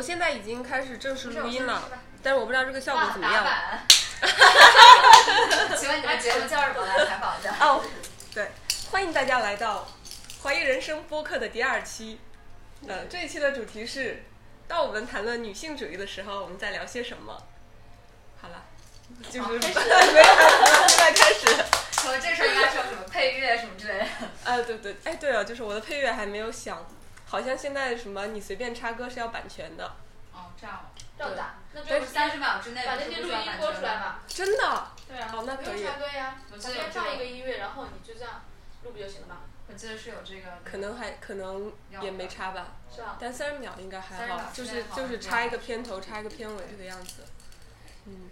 我现在已经开始正式录音了，但是我不知道这个效果怎么样。请问 你的节目叫什么？来采访一下。哦，对，欢迎大家来到《怀疑人生》播客的第二期。呃，这一期的主题是：当我们谈论女性主义的时候，我们在聊些什么？好了，就是 没有，现在开始。我这时候应该说什么配乐什么之类的。呃，对对，哎，对了，就是我的配乐还没有想，好像现在什么你随便插歌是要版权的。哦，这样。这样打，那就是三十秒之内把那些录音播出来吧。真的？对啊。好，那可以。不用插歌呀，我记得先放一个音乐，然后你就这样录不就行了吗？我记得是有这个。可能还可能也没插吧。是吧？但三十秒应该还好，就是就是插一个片头，插一个片尾这个样子。嗯。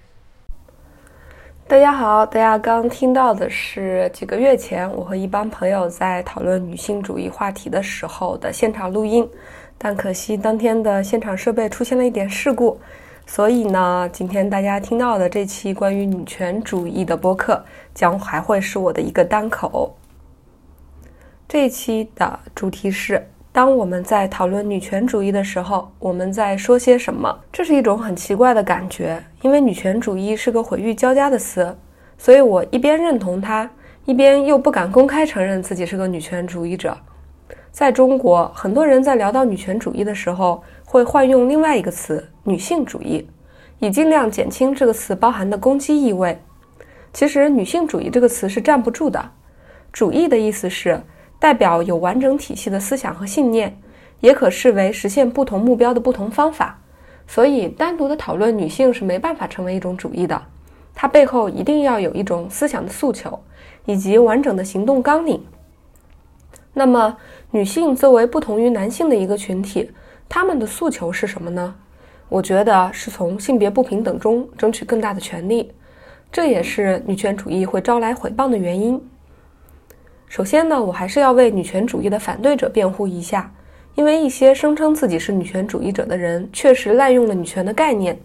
大家好，大家刚听到的是几个月前我和一帮朋友在讨论女性主义话题的时候的现场录音，但可惜当天的现场设备出现了一点事故，所以呢，今天大家听到的这期关于女权主义的播客将还会是我的一个单口。这一期的主题是。当我们在讨论女权主义的时候，我们在说些什么？这是一种很奇怪的感觉，因为女权主义是个毁誉交加的词，所以我一边认同它，一边又不敢公开承认自己是个女权主义者。在中国，很多人在聊到女权主义的时候，会换用另外一个词“女性主义”，以尽量减轻这个词包含的攻击意味。其实，“女性主义”这个词是站不住的，“主义”的意思是。代表有完整体系的思想和信念，也可视为实现不同目标的不同方法。所以，单独的讨论女性是没办法成为一种主义的。它背后一定要有一种思想的诉求，以及完整的行动纲领。那么，女性作为不同于男性的一个群体，她们的诉求是什么呢？我觉得是从性别不平等中争取更大的权利。这也是女权主义会招来毁谤的原因。首先呢，我还是要为女权主义的反对者辩护一下，因为一些声称自己是女权主义者的人，确实滥用了女权的概念。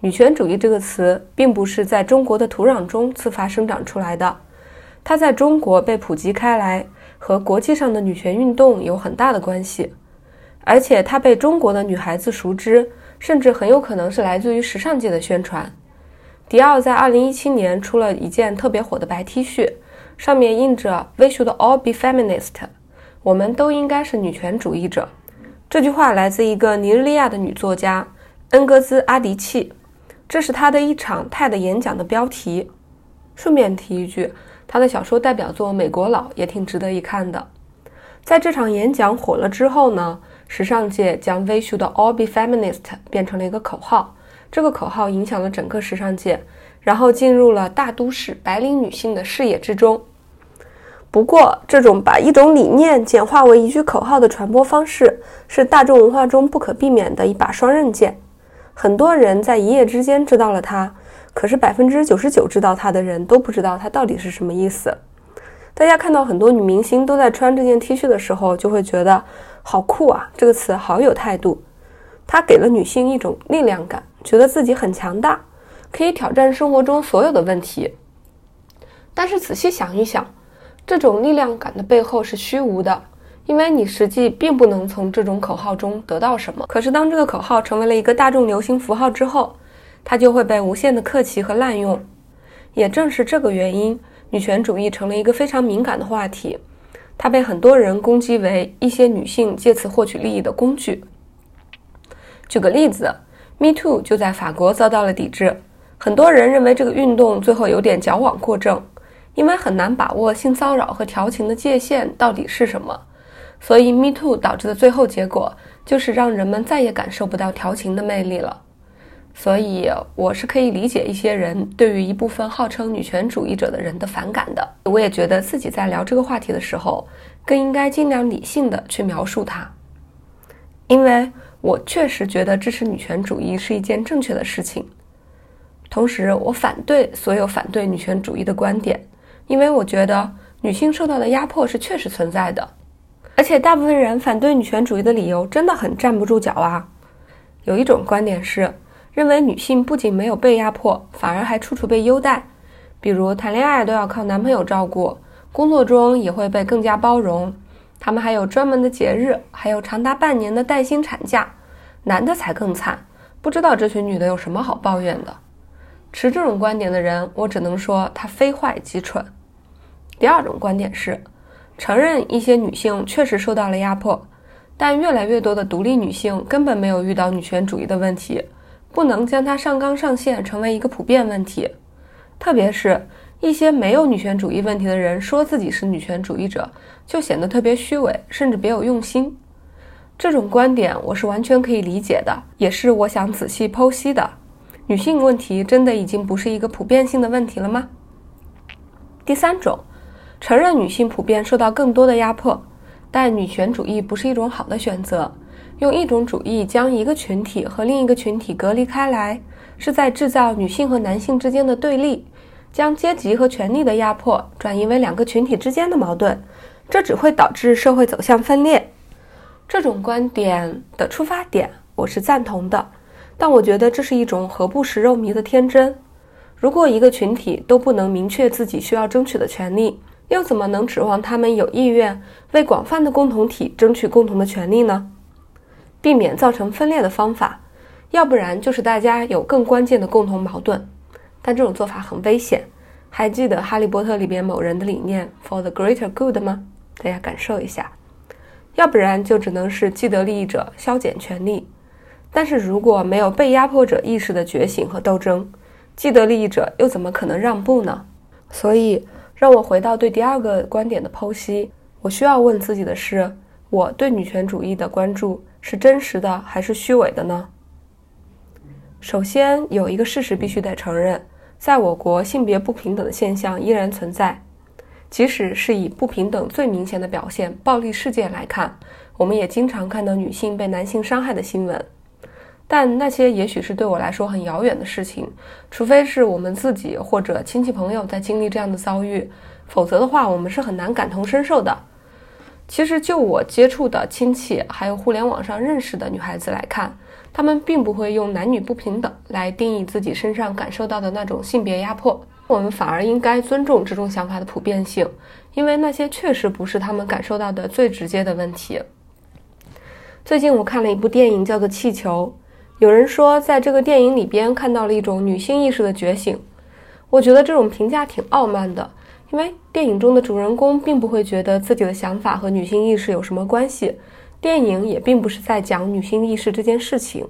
女权主义这个词并不是在中国的土壤中自发生长出来的，它在中国被普及开来，和国际上的女权运动有很大的关系，而且它被中国的女孩子熟知，甚至很有可能是来自于时尚界的宣传。迪奥在2017年出了一件特别火的白 T 恤。上面印着 “We should all be feminist”，我们都应该是女权主义者。这句话来自一个尼日利亚的女作家恩格兹阿迪契，这是她的一场 TED 演讲的标题。顺便提一句，她的小说代表作《美国佬》也挺值得一看的。在这场演讲火了之后呢，时尚界将 “We should all be feminist” 变成了一个口号，这个口号影响了整个时尚界。然后进入了大都市白领女性的视野之中。不过，这种把一种理念简化为一句口号的传播方式，是大众文化中不可避免的一把双刃剑。很多人在一夜之间知道了它，可是百分之九十九知道它的人都不知道它到底是什么意思。大家看到很多女明星都在穿这件 T 恤的时候，就会觉得好酷啊！这个词好有态度，它给了女性一种力量感，觉得自己很强大。可以挑战生活中所有的问题，但是仔细想一想，这种力量感的背后是虚无的，因为你实际并不能从这种口号中得到什么。可是当这个口号成为了一个大众流行符号之后，它就会被无限的客气和滥用。也正是这个原因，女权主义成了一个非常敏感的话题，它被很多人攻击为一些女性借此获取利益的工具。举个例子，Me Too 就在法国遭到了抵制。很多人认为这个运动最后有点矫枉过正，因为很难把握性骚扰和调情的界限到底是什么，所以 Me Too 导致的最后结果就是让人们再也感受不到调情的魅力了。所以我是可以理解一些人对于一部分号称女权主义者的人的反感的。我也觉得自己在聊这个话题的时候，更应该尽量理性的去描述它，因为我确实觉得支持女权主义是一件正确的事情。同时，我反对所有反对女权主义的观点，因为我觉得女性受到的压迫是确实存在的，而且大部分人反对女权主义的理由真的很站不住脚啊。有一种观点是，认为女性不仅没有被压迫，反而还处处被优待，比如谈恋爱都要靠男朋友照顾，工作中也会被更加包容，她们还有专门的节日，还有长达半年的带薪产假。男的才更惨，不知道这群女的有什么好抱怨的。持这种观点的人，我只能说他非坏即蠢。第二种观点是，承认一些女性确实受到了压迫，但越来越多的独立女性根本没有遇到女权主义的问题，不能将它上纲上线成为一个普遍问题。特别是一些没有女权主义问题的人说自己是女权主义者，就显得特别虚伪，甚至别有用心。这种观点我是完全可以理解的，也是我想仔细剖析的。女性问题真的已经不是一个普遍性的问题了吗？第三种，承认女性普遍受到更多的压迫，但女权主义不是一种好的选择。用一种主义将一个群体和另一个群体隔离开来，是在制造女性和男性之间的对立，将阶级和权力的压迫转移为两个群体之间的矛盾，这只会导致社会走向分裂。这种观点的出发点，我是赞同的。但我觉得这是一种何不食肉糜的天真。如果一个群体都不能明确自己需要争取的权利，又怎么能指望他们有意愿为广泛的共同体争取共同的权利呢？避免造成分裂的方法，要不然就是大家有更关键的共同矛盾，但这种做法很危险。还记得《哈利波特》里边某人的理念 “for the greater good” 吗？大家感受一下。要不然就只能是既得利益者削减权利。但是如果没有被压迫者意识的觉醒和斗争，既得利益者又怎么可能让步呢？所以，让我回到对第二个观点的剖析。我需要问自己的是：我对女权主义的关注是真实的还是虚伪的呢？首先，有一个事实必须得承认，在我国性别不平等的现象依然存在。即使是以不平等最明显的表现——暴力事件来看，我们也经常看到女性被男性伤害的新闻。但那些也许是对我来说很遥远的事情，除非是我们自己或者亲戚朋友在经历这样的遭遇，否则的话，我们是很难感同身受的。其实，就我接触的亲戚，还有互联网上认识的女孩子来看，她们并不会用男女不平等来定义自己身上感受到的那种性别压迫。我们反而应该尊重这种想法的普遍性，因为那些确实不是他们感受到的最直接的问题。最近我看了一部电影，叫做《气球》。有人说，在这个电影里边看到了一种女性意识的觉醒。我觉得这种评价挺傲慢的，因为电影中的主人公并不会觉得自己的想法和女性意识有什么关系，电影也并不是在讲女性意识这件事情。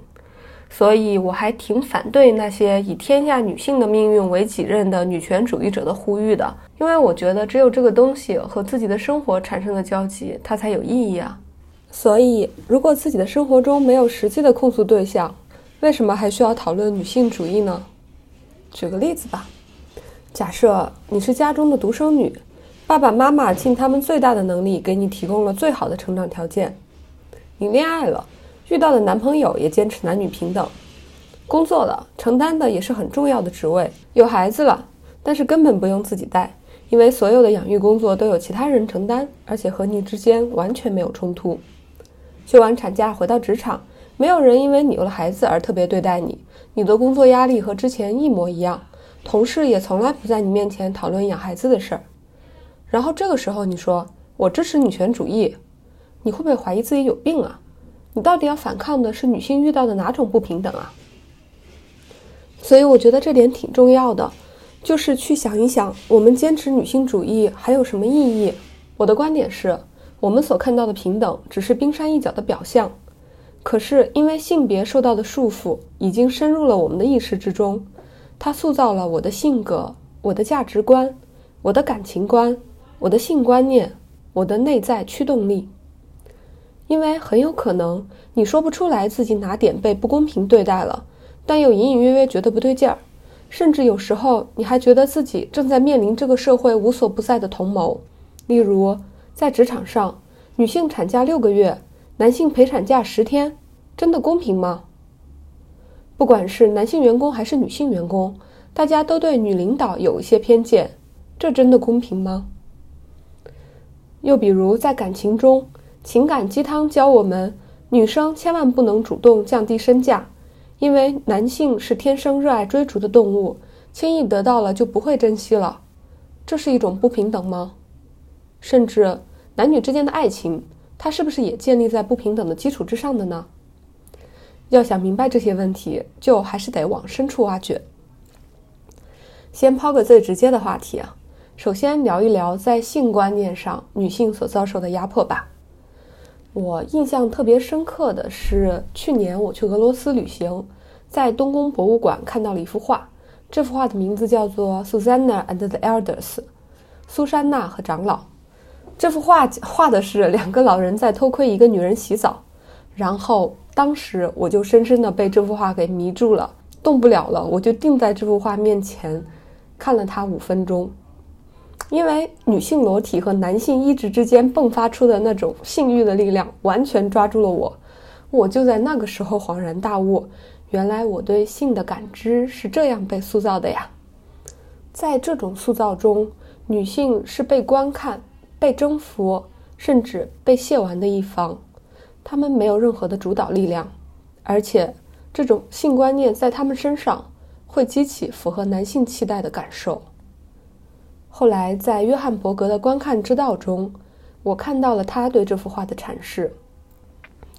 所以，我还挺反对那些以天下女性的命运为己任的女权主义者的呼吁的，因为我觉得只有这个东西和自己的生活产生的交集，它才有意义啊。所以，如果自己的生活中没有实际的控诉对象，为什么还需要讨论女性主义呢？举个例子吧，假设你是家中的独生女，爸爸妈妈尽他们最大的能力给你提供了最好的成长条件，你恋爱了，遇到的男朋友也坚持男女平等，工作了，承担的也是很重要的职位，有孩子了，但是根本不用自己带，因为所有的养育工作都有其他人承担，而且和你之间完全没有冲突。休完产假回到职场，没有人因为你有了孩子而特别对待你，你的工作压力和之前一模一样，同事也从来不在你面前讨论养孩子的事儿。然后这个时候你说我支持女权主义，你会不会怀疑自己有病啊？你到底要反抗的是女性遇到的哪种不平等啊？所以我觉得这点挺重要的，就是去想一想，我们坚持女性主义还有什么意义？我的观点是。我们所看到的平等只是冰山一角的表象，可是因为性别受到的束缚已经深入了我们的意识之中，它塑造了我的性格、我的价值观、我的感情观、我的性观念、我的内在驱动力。因为很有可能你说不出来自己哪点被不公平对待了，但又隐隐约约觉得不对劲儿，甚至有时候你还觉得自己正在面临这个社会无所不在的同谋，例如。在职场上，女性产假六个月，男性陪产假十天，真的公平吗？不管是男性员工还是女性员工，大家都对女领导有一些偏见，这真的公平吗？又比如在感情中，情感鸡汤教我们，女生千万不能主动降低身价，因为男性是天生热爱追逐的动物，轻易得到了就不会珍惜了，这是一种不平等吗？甚至。男女之间的爱情，它是不是也建立在不平等的基础之上的呢？要想明白这些问题，就还是得往深处挖掘。先抛个最直接的话题啊，首先聊一聊在性观念上女性所遭受的压迫吧。我印象特别深刻的是，去年我去俄罗斯旅行，在东宫博物馆看到了一幅画，这幅画的名字叫做《Susanna and the Elders》，苏珊娜和长老。这幅画画的是两个老人在偷窥一个女人洗澡，然后当时我就深深的被这幅画给迷住了，动不了了，我就定在这幅画面前。看了他五分钟，因为女性裸体和男性意志之间迸发出的那种性欲的力量，完全抓住了我。我就在那个时候恍然大悟，原来我对性的感知是这样被塑造的呀。在这种塑造中，女性是被观看、被征服，甚至被亵玩的一方，他们没有任何的主导力量，而且这种性观念在他们身上。会激起符合男性期待的感受。后来，在约翰伯格的《观看之道》中，我看到了他对这幅画的阐释。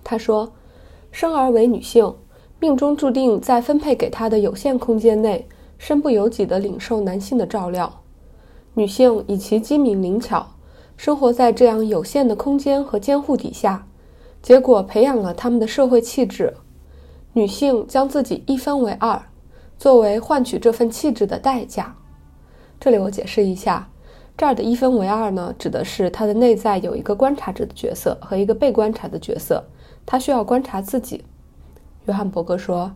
他说：“生而为女性，命中注定在分配给她的有限空间内，身不由己地领受男性的照料。女性以其机敏灵巧，生活在这样有限的空间和监护底下，结果培养了他们的社会气质。女性将自己一分为二。”作为换取这份气质的代价，这里我解释一下，这儿的一分为二呢，指的是他的内在有一个观察者的角色和一个被观察的角色，他需要观察自己。约翰伯格说，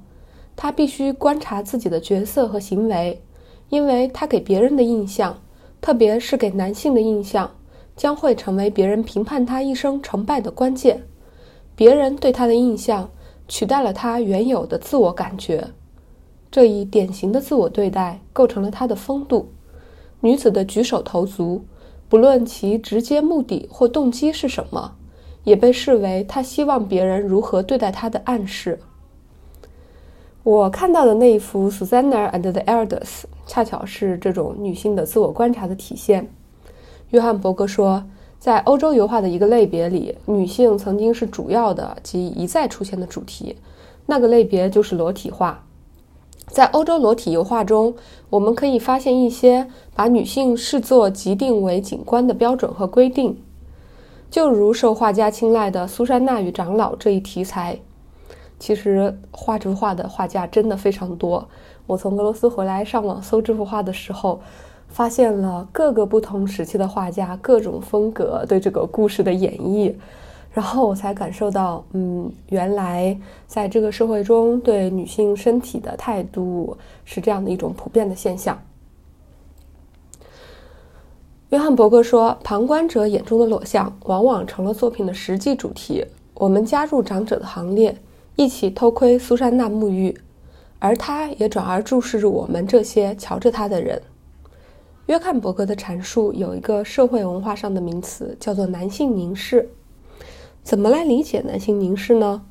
他必须观察自己的角色和行为，因为他给别人的印象，特别是给男性的印象，将会成为别人评判他一生成败的关键。别人对他的印象取代了他原有的自我感觉。这一典型的自我对待构成了她的风度。女子的举手投足，不论其直接目的或动机是什么，也被视为她希望别人如何对待她的暗示。我看到的那一幅《Susanna and the Elders》恰巧是这种女性的自我观察的体现。约翰·伯格说，在欧洲油画的一个类别里，女性曾经是主要的及一再出现的主题，那个类别就是裸体画。在欧洲裸体油画中，我们可以发现一些把女性视作即定为景观的标准和规定，就如受画家青睐的苏珊娜与长老这一题材。其实画这幅画的画家真的非常多。我从俄罗斯回来上网搜这幅画的时候，发现了各个不同时期的画家各种风格对这个故事的演绎。然后我才感受到，嗯，原来在这个社会中，对女性身体的态度是这样的一种普遍的现象。约翰·伯格说：“旁观者眼中的裸像，往往成了作品的实际主题。我们加入长者的行列，一起偷窥苏珊娜沐浴，而他也转而注视着我们这些瞧着他的人。”约翰·伯格的阐述有一个社会文化上的名词，叫做“男性凝视”。怎么来理解男性凝视呢？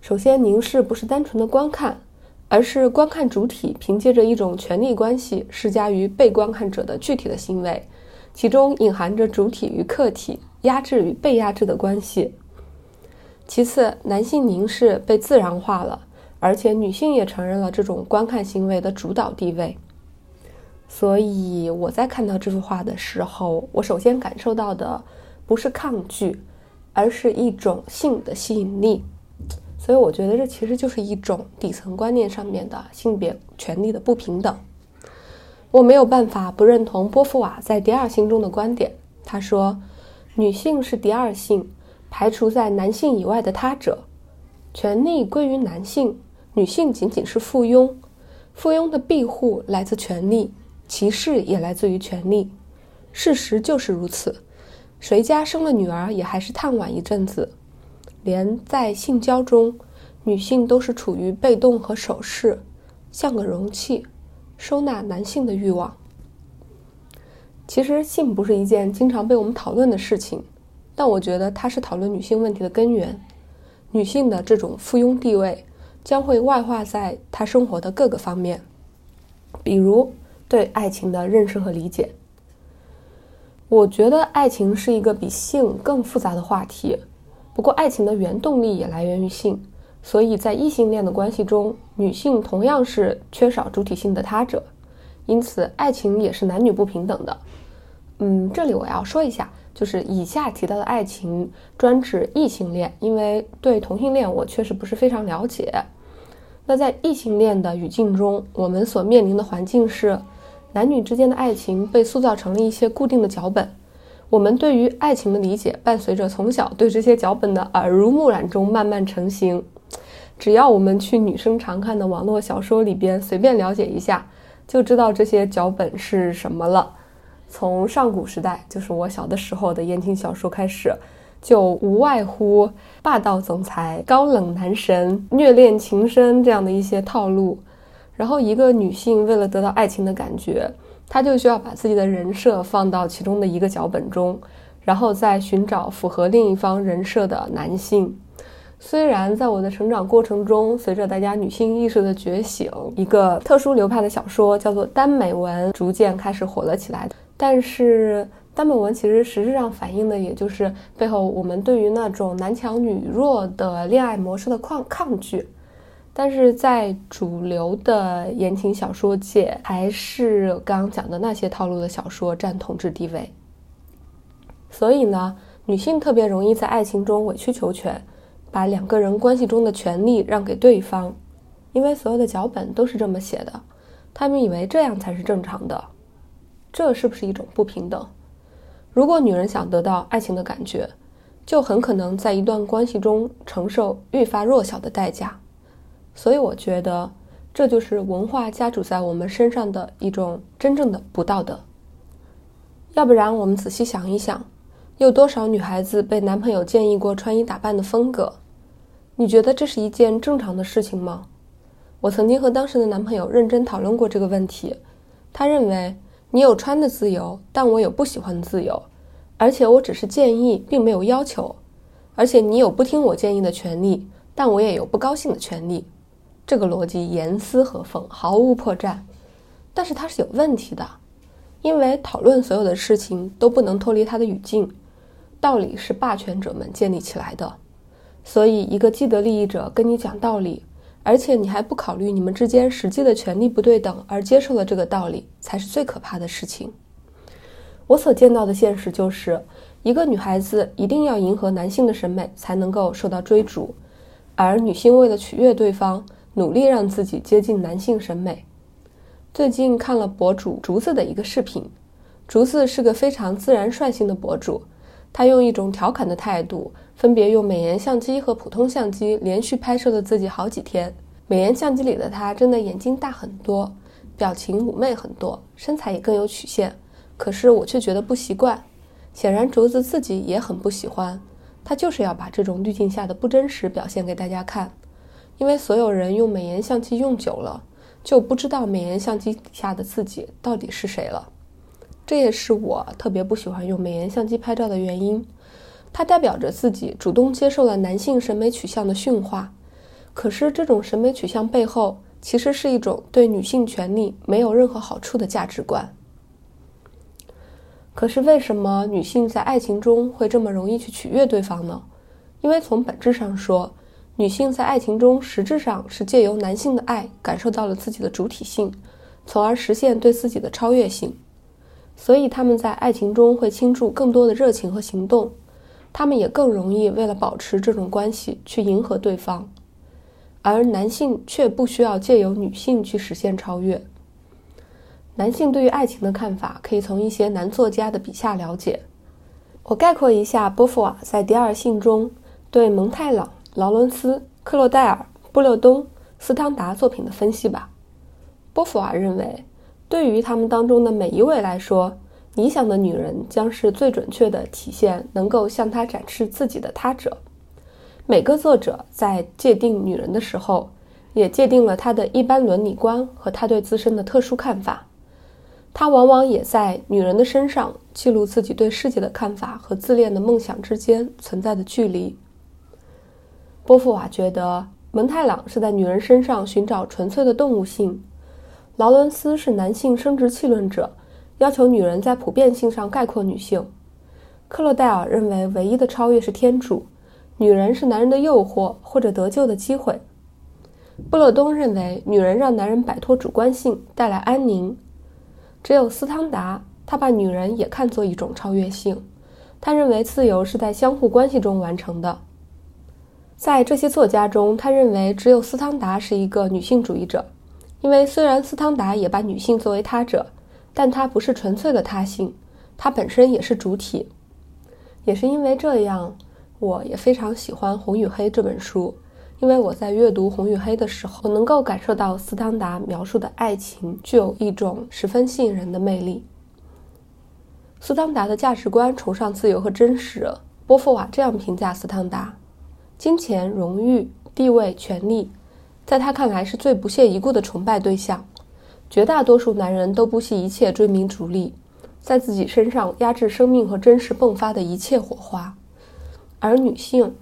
首先，凝视不是单纯的观看，而是观看主体凭借着一种权力关系施加于被观看者的具体的行为，其中隐含着主体与客体、压制与被压制的关系。其次，男性凝视被自然化了，而且女性也承认了这种观看行为的主导地位。所以，我在看到这幅画的时候，我首先感受到的不是抗拒。而是一种性的吸引力，所以我觉得这其实就是一种底层观念上面的性别权利的不平等。我没有办法不认同波伏娃在《第二性》中的观点。他说，女性是第二性，排除在男性以外的他者，权利归于男性，女性仅仅是附庸。附庸的庇护来自权力，歧视也来自于权力。事实就是如此。谁家生了女儿，也还是探晚一阵子。连在性交中，女性都是处于被动和守势，像个容器，收纳男性的欲望。其实，性不是一件经常被我们讨论的事情，但我觉得它是讨论女性问题的根源。女性的这种附庸地位，将会外化在她生活的各个方面，比如对爱情的认识和理解。我觉得爱情是一个比性更复杂的话题，不过爱情的原动力也来源于性，所以在异性恋的关系中，女性同样是缺少主体性的他者，因此爱情也是男女不平等的。嗯，这里我要说一下，就是以下提到的爱情专指异性恋，因为对同性恋我确实不是非常了解。那在异性恋的语境中，我们所面临的环境是，男女之间的爱情被塑造成了一些固定的脚本。我们对于爱情的理解，伴随着从小对这些脚本的耳濡目染中慢慢成型。只要我们去女生常看的网络小说里边随便了解一下，就知道这些脚本是什么了。从上古时代，就是我小的时候的言情小说开始，就无外乎霸道总裁、高冷男神、虐恋情深这样的一些套路。然后，一个女性为了得到爱情的感觉。她就需要把自己的人设放到其中的一个脚本中，然后再寻找符合另一方人设的男性。虽然在我的成长过程中，随着大家女性意识的觉醒，一个特殊流派的小说叫做耽美文逐渐开始火了起来，但是耽美文其实实质上反映的也就是背后我们对于那种男强女弱的恋爱模式的抗抗拒。但是在主流的言情小说界，还是刚刚讲的那些套路的小说占统治地位。所以呢，女性特别容易在爱情中委曲求全，把两个人关系中的权利让给对方，因为所有的脚本都是这么写的，他们以为这样才是正常的。这是不是一种不平等？如果女人想得到爱情的感觉，就很可能在一段关系中承受愈发弱小的代价。所以我觉得，这就是文化加注在我们身上的一种真正的不道德。要不然，我们仔细想一想，有多少女孩子被男朋友建议过穿衣打扮的风格？你觉得这是一件正常的事情吗？我曾经和当时的男朋友认真讨论过这个问题，他认为你有穿的自由，但我有不喜欢的自由，而且我只是建议，并没有要求，而且你有不听我建议的权利，但我也有不高兴的权利。这个逻辑严丝合缝，毫无破绽，但是它是有问题的，因为讨论所有的事情都不能脱离它的语境。道理是霸权者们建立起来的，所以一个既得利益者跟你讲道理，而且你还不考虑你们之间实际的权利不对等而接受了这个道理，才是最可怕的事情。我所见到的现实就是，一个女孩子一定要迎合男性的审美才能够受到追逐，而女性为了取悦对方。努力让自己接近男性审美。最近看了博主竹子的一个视频，竹子是个非常自然率性的博主，他用一种调侃的态度，分别用美颜相机和普通相机连续拍摄了自己好几天。美颜相机里的他真的眼睛大很多，表情妩媚很多，身材也更有曲线。可是我却觉得不习惯，显然竹子自己也很不喜欢。他就是要把这种滤镜下的不真实表现给大家看。因为所有人用美颜相机用久了，就不知道美颜相机底下的自己到底是谁了。这也是我特别不喜欢用美颜相机拍照的原因。它代表着自己主动接受了男性审美取向的驯化。可是这种审美取向背后，其实是一种对女性权利没有任何好处的价值观。可是为什么女性在爱情中会这么容易去取悦对方呢？因为从本质上说，女性在爱情中实质上是借由男性的爱感受到了自己的主体性，从而实现对自己的超越性，所以他们在爱情中会倾注更多的热情和行动，他们也更容易为了保持这种关系去迎合对方，而男性却不需要借由女性去实现超越。男性对于爱情的看法可以从一些男作家的笔下了解，我概括一下波伏娃在《第二性》中对蒙太朗。劳伦斯、克洛戴尔、布勒东、斯汤达作品的分析吧。波伏娃认为，对于他们当中的每一位来说，理想的女人将是最准确的体现能够向他展示自己的他者。每个作者在界定女人的时候，也界定了他的一般伦理观和他对自身的特殊看法。他往往也在女人的身上记录自己对世界的看法和自恋的梦想之间存在的距离。波伏娃觉得蒙太朗是在女人身上寻找纯粹的动物性，劳伦斯是男性生殖器论者，要求女人在普遍性上概括女性。克洛戴尔认为唯一的超越是天主，女人是男人的诱惑或者得救的机会。布勒东认为，女人让男人摆脱主观性，带来安宁。只有斯汤达，他把女人也看作一种超越性。他认为自由是在相互关系中完成的。在这些作家中，他认为只有斯汤达是一个女性主义者，因为虽然斯汤达也把女性作为他者，但她不是纯粹的他性，她本身也是主体。也是因为这样，我也非常喜欢《红与黑》这本书，因为我在阅读《红与黑》的时候，我能够感受到斯汤达描述的爱情具有一种十分吸引人的魅力。斯汤达的价值观崇尚自由和真实。波伏娃这样评价斯汤达：金钱、荣誉、地位、权力，在他看来是最不屑一顾的崇拜对象。绝大多数男人都不惜一切追名逐利，在自己身上压制生命和真实迸发的一切火花。而女性，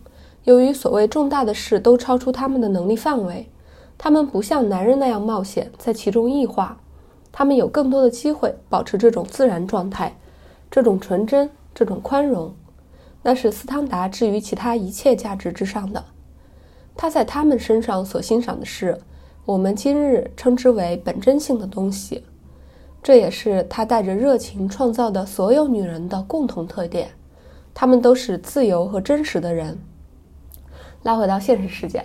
由于所谓重大的事都超出他们的能力范围，他们不像男人那样冒险，在其中异化。他们有更多的机会保持这种自然状态。这种纯真，这种宽容，那是斯汤达置于其他一切价值之上的。他在他们身上所欣赏的是我们今日称之为本真性的东西，这也是他带着热情创造的所有女人的共同特点。她们都是自由和真实的人。拉回到现实世界，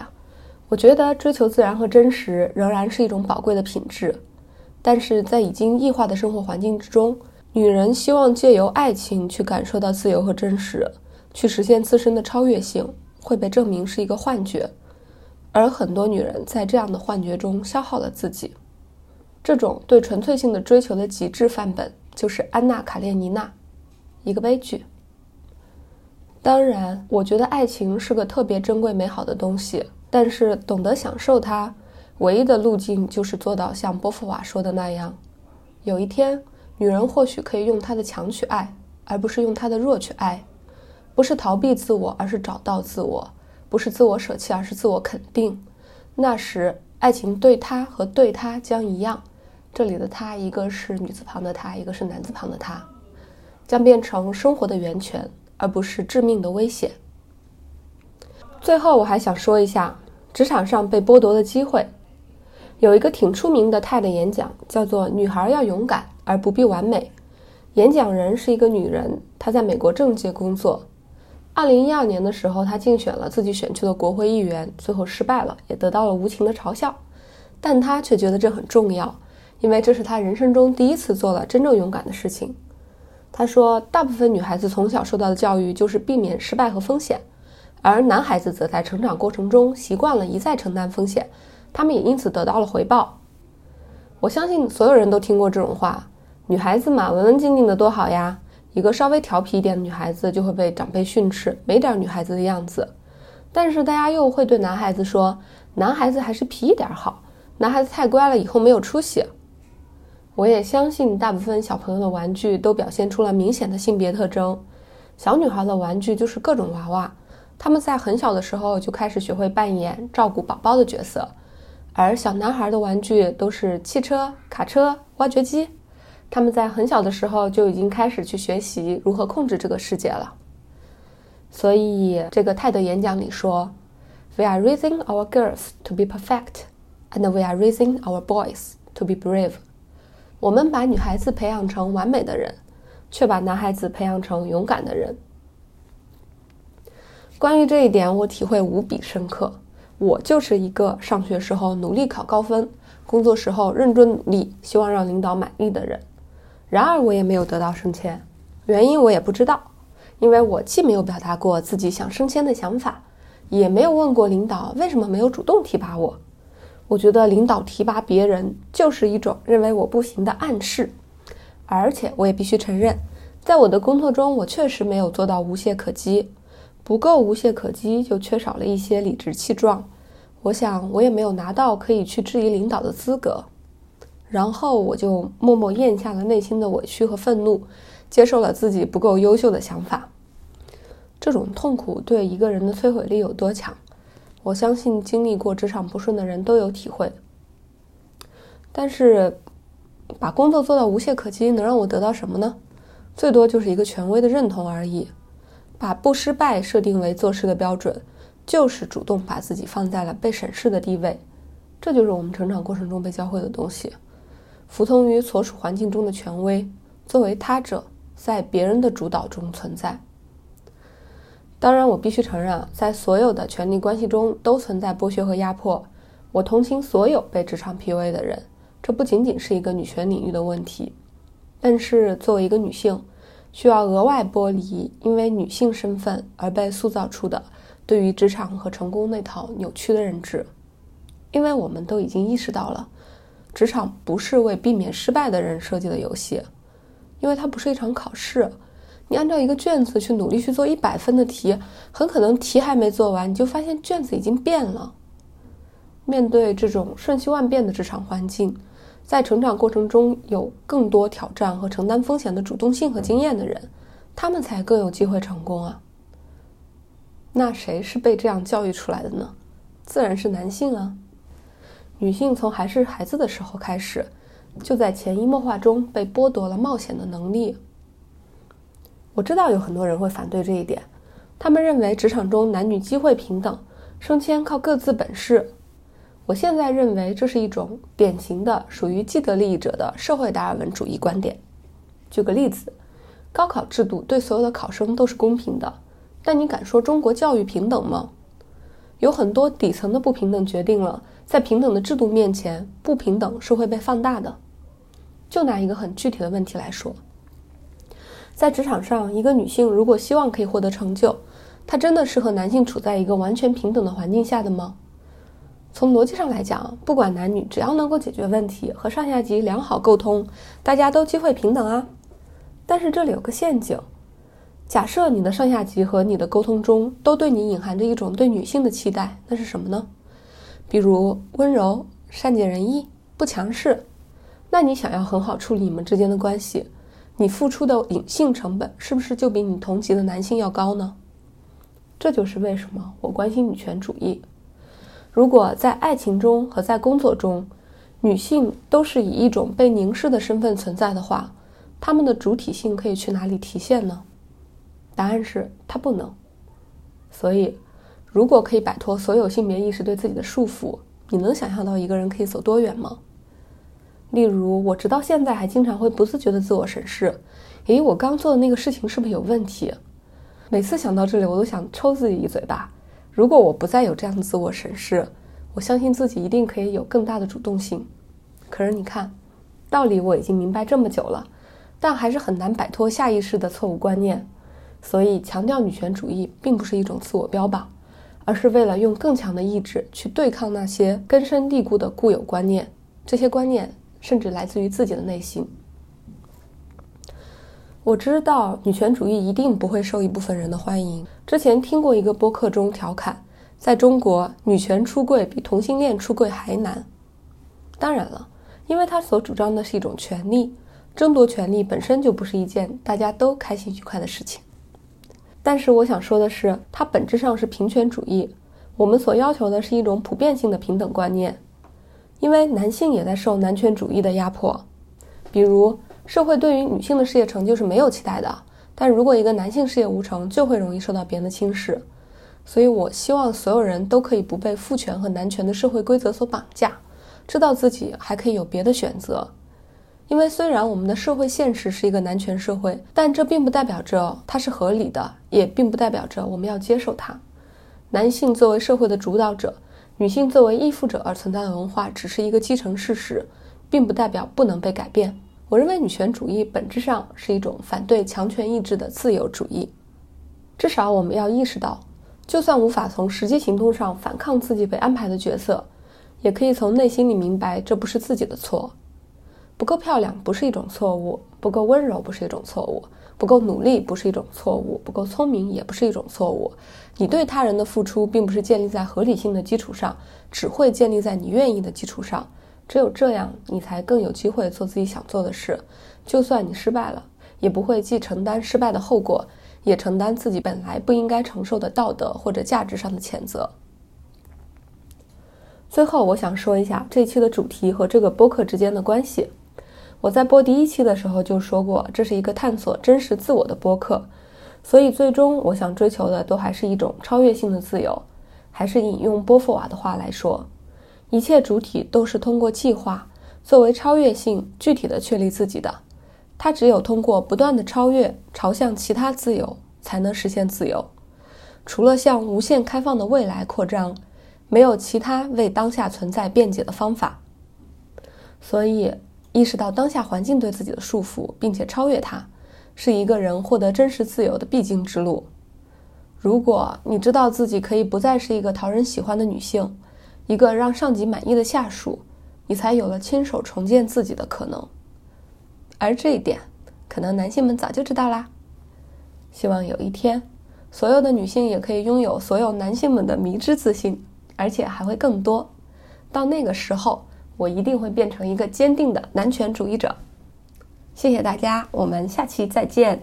我觉得追求自然和真实仍然是一种宝贵的品质，但是在已经异化的生活环境之中。女人希望借由爱情去感受到自由和真实，去实现自身的超越性，会被证明是一个幻觉，而很多女人在这样的幻觉中消耗了自己。这种对纯粹性的追求的极致范本就是《安娜·卡列尼娜》，一个悲剧。当然，我觉得爱情是个特别珍贵美好的东西，但是懂得享受它，唯一的路径就是做到像波伏娃说的那样，有一天。女人或许可以用她的强去爱，而不是用她的弱去爱；不是逃避自我，而是找到自我；不是自我舍弃，而是自我肯定。那时，爱情对她和对他将一样。这里的“她”一个是女字旁的“她”，一个是男字旁的“他”，将变成生活的源泉，而不是致命的危险。最后，我还想说一下职场上被剥夺的机会。有一个挺出名的泰的演讲，叫做“女孩要勇敢”。而不必完美。演讲人是一个女人，她在美国政界工作。二零一二年的时候，她竞选了自己选区的国会议员，最后失败了，也得到了无情的嘲笑。但她却觉得这很重要，因为这是她人生中第一次做了真正勇敢的事情。她说：“大部分女孩子从小受到的教育就是避免失败和风险，而男孩子则在成长过程中习惯了一再承担风险，他们也因此得到了回报。”我相信所有人都听过这种话。女孩子嘛，文文静静的多好呀！一个稍微调皮一点的女孩子就会被长辈训斥，没点女孩子的样子。但是大家又会对男孩子说，男孩子还是皮一点好，男孩子太乖了，以后没有出息。我也相信大部分小朋友的玩具都表现出了明显的性别特征。小女孩的玩具就是各种娃娃，他们在很小的时候就开始学会扮演照顾宝宝的角色，而小男孩的玩具都是汽车、卡车、挖掘机。他们在很小的时候就已经开始去学习如何控制这个世界了。所以，这个泰德演讲里说：“We are raising our girls to be perfect, and we are raising our boys to be brave。”我们把女孩子培养成完美的人，却把男孩子培养成勇敢的人。关于这一点，我体会无比深刻。我就是一个上学时候努力考高分，工作时候认真努力，希望让领导满意的人。然而我也没有得到升迁，原因我也不知道，因为我既没有表达过自己想升迁的想法，也没有问过领导为什么没有主动提拔我。我觉得领导提拔别人就是一种认为我不行的暗示，而且我也必须承认，在我的工作中我确实没有做到无懈可击，不够无懈可击就缺少了一些理直气壮。我想我也没有拿到可以去质疑领导的资格。然后我就默默咽下了内心的委屈和愤怒，接受了自己不够优秀的想法。这种痛苦对一个人的摧毁力有多强，我相信经历过职场不顺的人都有体会。但是，把工作做到无懈可击，能让我得到什么呢？最多就是一个权威的认同而已。把不失败设定为做事的标准，就是主动把自己放在了被审视的地位。这就是我们成长过程中被教会的东西：服从于所属环境中的权威，作为他者，在别人的主导中存在。当然，我必须承认，在所有的权力关系中都存在剥削和压迫。我同情所有被职场 PUA 的人，这不仅仅是一个女权领域的问题。但是，作为一个女性，需要额外剥离因为女性身份而被塑造出的对于职场和成功那套扭曲的认知。因为我们都已经意识到了，职场不是为避免失败的人设计的游戏，因为它不是一场考试。你按照一个卷子去努力去做一百分的题，很可能题还没做完，你就发现卷子已经变了。面对这种瞬息万变的职场环境，在成长过程中有更多挑战和承担风险的主动性和经验的人，他们才更有机会成功啊。那谁是被这样教育出来的呢？自然是男性啊。女性从还是孩子的时候开始，就在潜移默化中被剥夺了冒险的能力。我知道有很多人会反对这一点，他们认为职场中男女机会平等，升迁靠各自本事。我现在认为这是一种典型的属于既得利益者的社会达尔文主义观点。举个例子，高考制度对所有的考生都是公平的，但你敢说中国教育平等吗？有很多底层的不平等决定了，在平等的制度面前，不平等是会被放大的。就拿一个很具体的问题来说。在职场上，一个女性如果希望可以获得成就，她真的是和男性处在一个完全平等的环境下的吗？从逻辑上来讲，不管男女，只要能够解决问题和上下级良好沟通，大家都机会平等啊。但是这里有个陷阱：假设你的上下级和你的沟通中都对你隐含着一种对女性的期待，那是什么呢？比如温柔、善解人意、不强势，那你想要很好处理你们之间的关系？你付出的隐性成本是不是就比你同级的男性要高呢？这就是为什么我关心女权主义。如果在爱情中和在工作中，女性都是以一种被凝视的身份存在的话，她们的主体性可以去哪里体现呢？答案是它不能。所以，如果可以摆脱所有性别意识对自己的束缚，你能想象到一个人可以走多远吗？例如，我直到现在还经常会不自觉的自我审视：，诶，我刚做的那个事情是不是有问题？每次想到这里，我都想抽自己一嘴巴。如果我不再有这样的自我审视，我相信自己一定可以有更大的主动性。可是你看，道理我已经明白这么久了，但还是很难摆脱下意识的错误观念。所以，强调女权主义并不是一种自我标榜，而是为了用更强的意志去对抗那些根深蒂固的固有观念。这些观念。甚至来自于自己的内心。我知道女权主义一定不会受一部分人的欢迎。之前听过一个播客中调侃，在中国，女权出柜比同性恋出柜还难。当然了，因为他所主张的是一种权利，争夺权利本身就不是一件大家都开心愉快的事情。但是我想说的是，它本质上是平权主义。我们所要求的是一种普遍性的平等观念。因为男性也在受男权主义的压迫，比如社会对于女性的事业成就是没有期待的，但如果一个男性事业无成，就会容易受到别人的轻视。所以我希望所有人都可以不被父权和男权的社会规则所绑架，知道自己还可以有别的选择。因为虽然我们的社会现实是一个男权社会，但这并不代表着它是合理的，也并不代表着我们要接受它。男性作为社会的主导者。女性作为依附者而存在的文化，只是一个既成事实，并不代表不能被改变。我认为女权主义本质上是一种反对强权意志的自由主义。至少我们要意识到，就算无法从实际行动上反抗自己被安排的角色，也可以从内心里明白这不是自己的错。不够漂亮不是一种错误，不够温柔不是一种错误。不够努力不是一种错误，不够聪明也不是一种错误。你对他人的付出并不是建立在合理性的基础上，只会建立在你愿意的基础上。只有这样，你才更有机会做自己想做的事。就算你失败了，也不会既承担失败的后果，也承担自己本来不应该承受的道德或者价值上的谴责。最后，我想说一下这一期的主题和这个播客之间的关系。我在播第一期的时候就说过，这是一个探索真实自我的播客，所以，最终我想追求的都还是一种超越性的自由。还是引用波伏娃的话来说，一切主体都是通过计划作为超越性具体的确立自己的。它只有通过不断的超越，朝向其他自由，才能实现自由。除了向无限开放的未来扩张，没有其他为当下存在辩解的方法。所以，意识到当下环境对自己的束缚，并且超越它，是一个人获得真实自由的必经之路。如果你知道自己可以不再是一个讨人喜欢的女性，一个让上级满意的下属，你才有了亲手重建自己的可能。而这一点，可能男性们早就知道啦。希望有一天。所有的女性也可以拥有所有男性们的迷之自信，而且还会更多。到那个时候，我一定会变成一个坚定的男权主义者。谢谢大家，我们下期再见。